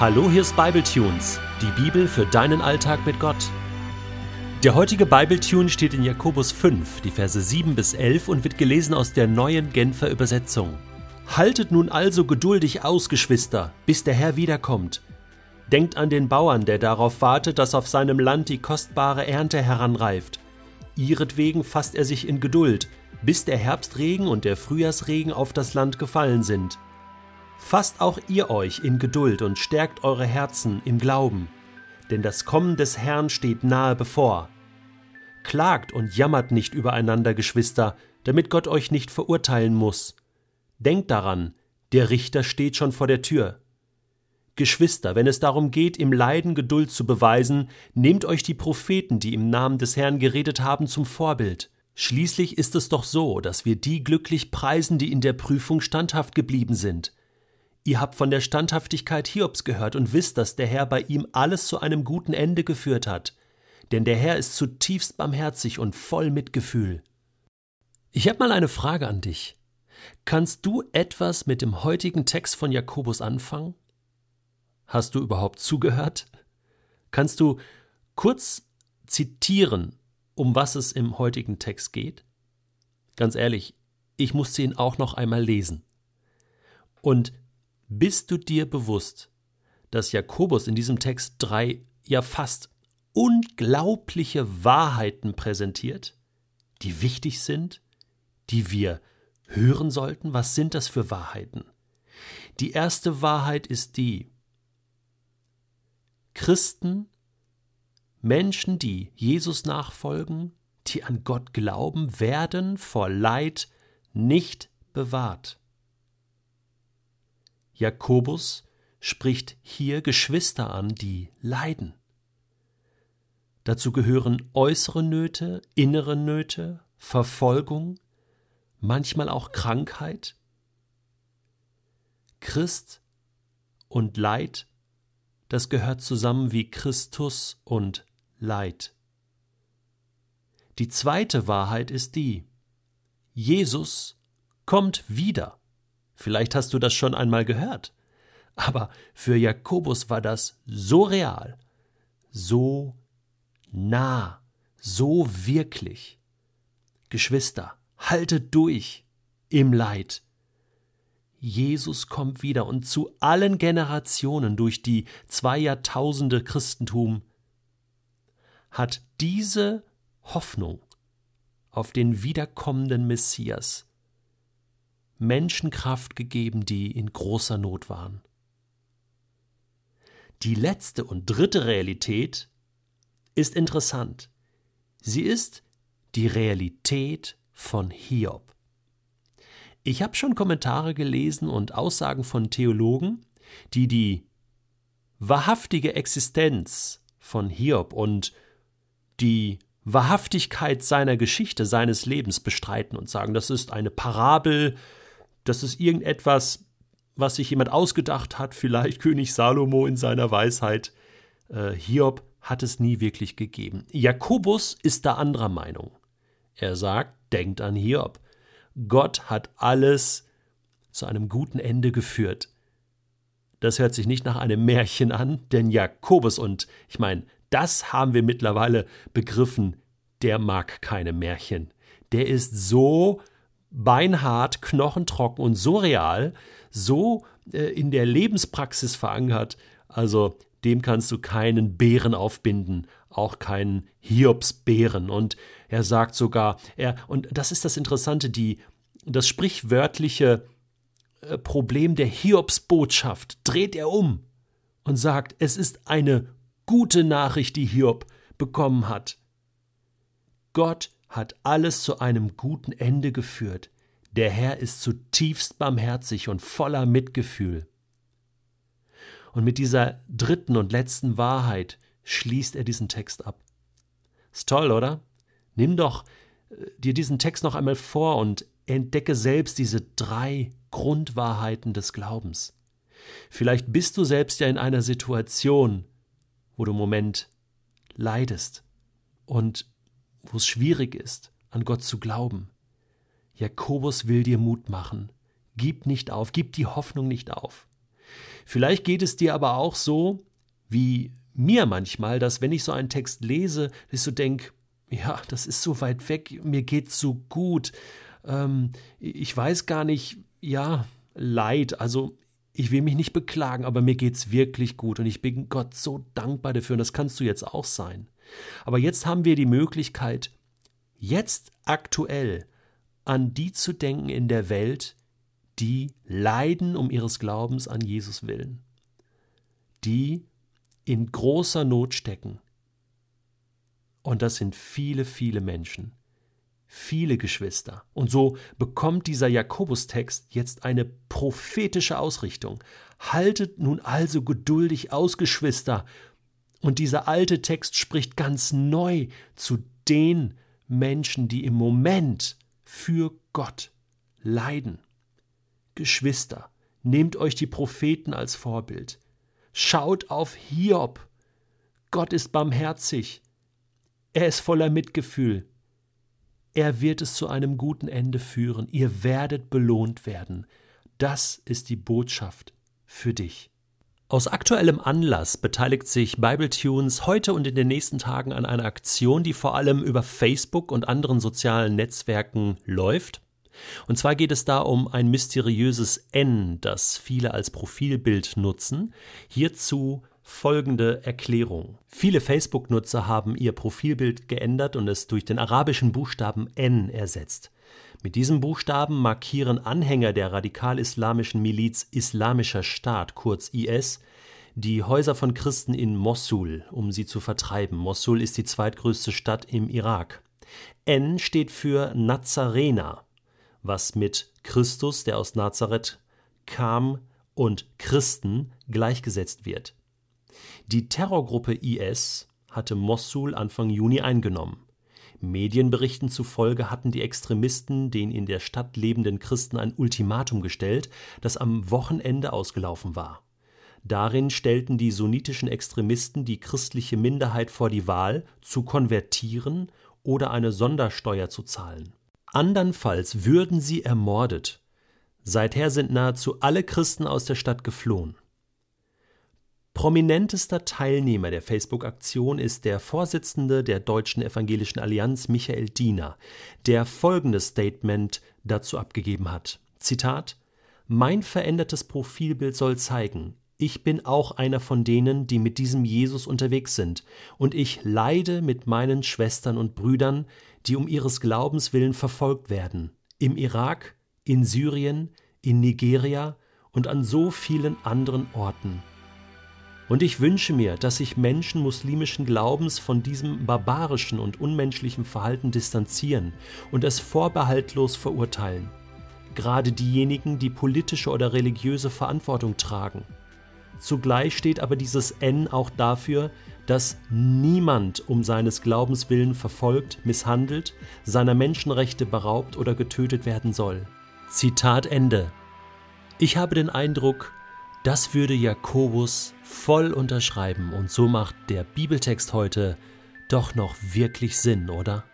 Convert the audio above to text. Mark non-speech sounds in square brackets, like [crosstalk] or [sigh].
Hallo, hier ist Bibletunes, die Bibel für deinen Alltag mit Gott. Der heutige Bibletune steht in Jakobus 5, die Verse 7 bis 11 und wird gelesen aus der neuen Genfer Übersetzung. Haltet nun also geduldig aus, Geschwister, bis der Herr wiederkommt. Denkt an den Bauern, der darauf wartet, dass auf seinem Land die kostbare Ernte heranreift. Ihretwegen fasst er sich in Geduld, bis der Herbstregen und der Frühjahrsregen auf das Land gefallen sind. Fasst auch ihr euch in Geduld und stärkt eure Herzen im Glauben, denn das Kommen des Herrn steht nahe bevor. Klagt und jammert nicht übereinander, Geschwister, damit Gott euch nicht verurteilen muss. Denkt daran, der Richter steht schon vor der Tür. Geschwister, wenn es darum geht, im Leiden Geduld zu beweisen, nehmt euch die Propheten, die im Namen des Herrn geredet haben, zum Vorbild. Schließlich ist es doch so, dass wir die glücklich preisen, die in der Prüfung standhaft geblieben sind. Ihr habt von der Standhaftigkeit Hiobs gehört und wisst, dass der Herr bei ihm alles zu einem guten Ende geführt hat. Denn der Herr ist zutiefst barmherzig und voll Mitgefühl. Ich habe mal eine Frage an dich. Kannst du etwas mit dem heutigen Text von Jakobus anfangen? Hast du überhaupt zugehört? Kannst du kurz zitieren, um was es im heutigen Text geht? Ganz ehrlich, ich musste ihn auch noch einmal lesen. Und bist du dir bewusst, dass Jakobus in diesem Text drei, ja fast unglaubliche Wahrheiten präsentiert, die wichtig sind, die wir hören sollten? Was sind das für Wahrheiten? Die erste Wahrheit ist die, Christen, Menschen, die Jesus nachfolgen, die an Gott glauben, werden vor Leid nicht bewahrt. Jakobus spricht hier Geschwister an, die leiden. Dazu gehören äußere Nöte, innere Nöte, Verfolgung, manchmal auch Krankheit. Christ und Leid, das gehört zusammen wie Christus und Leid. Die zweite Wahrheit ist die, Jesus kommt wieder. Vielleicht hast du das schon einmal gehört. Aber für Jakobus war das so real, so nah, so wirklich. Geschwister, haltet durch im Leid. Jesus kommt wieder und zu allen Generationen durch die zwei Jahrtausende Christentum hat diese Hoffnung auf den wiederkommenden Messias Menschen Kraft gegeben, die in großer Not waren. Die letzte und dritte Realität ist interessant. Sie ist die Realität von Hiob. Ich habe schon Kommentare gelesen und Aussagen von Theologen, die die wahrhaftige Existenz von Hiob und die Wahrhaftigkeit seiner Geschichte, seines Lebens bestreiten und sagen, das ist eine Parabel, das ist irgendetwas, was sich jemand ausgedacht hat, vielleicht [laughs] König Salomo in seiner Weisheit. Äh, Hiob hat es nie wirklich gegeben. Jakobus ist da anderer Meinung. Er sagt, denkt an Hiob. Gott hat alles zu einem guten Ende geführt. Das hört sich nicht nach einem Märchen an, denn Jakobus, und ich meine, das haben wir mittlerweile begriffen, der mag keine Märchen. Der ist so beinhart, knochentrocken und so real, so äh, in der Lebenspraxis verankert, also dem kannst du keinen Bären aufbinden, auch keinen Hiobsbären. Und er sagt sogar, er, und das ist das Interessante, die, das sprichwörtliche äh, Problem der Hiobsbotschaft dreht er um und sagt, es ist eine gute Nachricht, die Hiob bekommen hat. Gott hat alles zu einem guten Ende geführt. Der Herr ist zutiefst barmherzig und voller Mitgefühl. Und mit dieser dritten und letzten Wahrheit schließt er diesen Text ab. Ist toll, oder? Nimm doch äh, dir diesen Text noch einmal vor und entdecke selbst diese drei Grundwahrheiten des Glaubens. Vielleicht bist du selbst ja in einer Situation, wo du im Moment leidest und wo es schwierig ist, an Gott zu glauben. Jakobus will dir Mut machen. Gib nicht auf, gib die Hoffnung nicht auf. Vielleicht geht es dir aber auch so, wie mir manchmal, dass wenn ich so einen Text lese, ich so denke, ja, das ist so weit weg, mir geht's so gut, ähm, ich weiß gar nicht, ja, Leid, also ich will mich nicht beklagen, aber mir geht's wirklich gut und ich bin Gott so dankbar dafür und das kannst du jetzt auch sein. Aber jetzt haben wir die Möglichkeit, jetzt aktuell an die zu denken in der Welt, die leiden um ihres Glaubens an Jesus willen, die in großer Not stecken. Und das sind viele, viele Menschen, viele Geschwister. Und so bekommt dieser Jakobus-Text jetzt eine prophetische Ausrichtung. Haltet nun also geduldig aus, Geschwister. Und dieser alte Text spricht ganz neu zu den Menschen, die im Moment für Gott leiden. Geschwister, nehmt euch die Propheten als Vorbild. Schaut auf Hiob. Gott ist barmherzig. Er ist voller Mitgefühl. Er wird es zu einem guten Ende führen. Ihr werdet belohnt werden. Das ist die Botschaft für dich. Aus aktuellem Anlass beteiligt sich Bibletunes heute und in den nächsten Tagen an einer Aktion, die vor allem über Facebook und anderen sozialen Netzwerken läuft. Und zwar geht es da um ein mysteriöses N, das viele als Profilbild nutzen. Hierzu folgende Erklärung. Viele Facebook-Nutzer haben ihr Profilbild geändert und es durch den arabischen Buchstaben N ersetzt. Mit diesem Buchstaben markieren Anhänger der radikal-islamischen Miliz Islamischer Staat, kurz IS, die Häuser von Christen in Mossul, um sie zu vertreiben. Mossul ist die zweitgrößte Stadt im Irak. N steht für Nazarener, was mit Christus, der aus Nazareth kam, und Christen gleichgesetzt wird. Die Terrorgruppe IS hatte Mossul Anfang Juni eingenommen. Medienberichten zufolge hatten die Extremisten den in der Stadt lebenden Christen ein Ultimatum gestellt, das am Wochenende ausgelaufen war. Darin stellten die sunnitischen Extremisten die christliche Minderheit vor die Wahl, zu konvertieren oder eine Sondersteuer zu zahlen. Andernfalls würden sie ermordet. Seither sind nahezu alle Christen aus der Stadt geflohen. Prominentester Teilnehmer der Facebook-Aktion ist der Vorsitzende der Deutschen Evangelischen Allianz Michael Diener, der folgendes Statement dazu abgegeben hat: Zitat Mein verändertes Profilbild soll zeigen, ich bin auch einer von denen, die mit diesem Jesus unterwegs sind, und ich leide mit meinen Schwestern und Brüdern, die um ihres Glaubens willen verfolgt werden, im Irak, in Syrien, in Nigeria und an so vielen anderen Orten. Und ich wünsche mir, dass sich Menschen muslimischen Glaubens von diesem barbarischen und unmenschlichen Verhalten distanzieren und es vorbehaltlos verurteilen. Gerade diejenigen, die politische oder religiöse Verantwortung tragen. Zugleich steht aber dieses N auch dafür, dass niemand um seines Glaubens willen verfolgt, misshandelt, seiner Menschenrechte beraubt oder getötet werden soll. Zitat Ende. Ich habe den Eindruck, das würde Jakobus voll unterschreiben und so macht der Bibeltext heute doch noch wirklich Sinn, oder?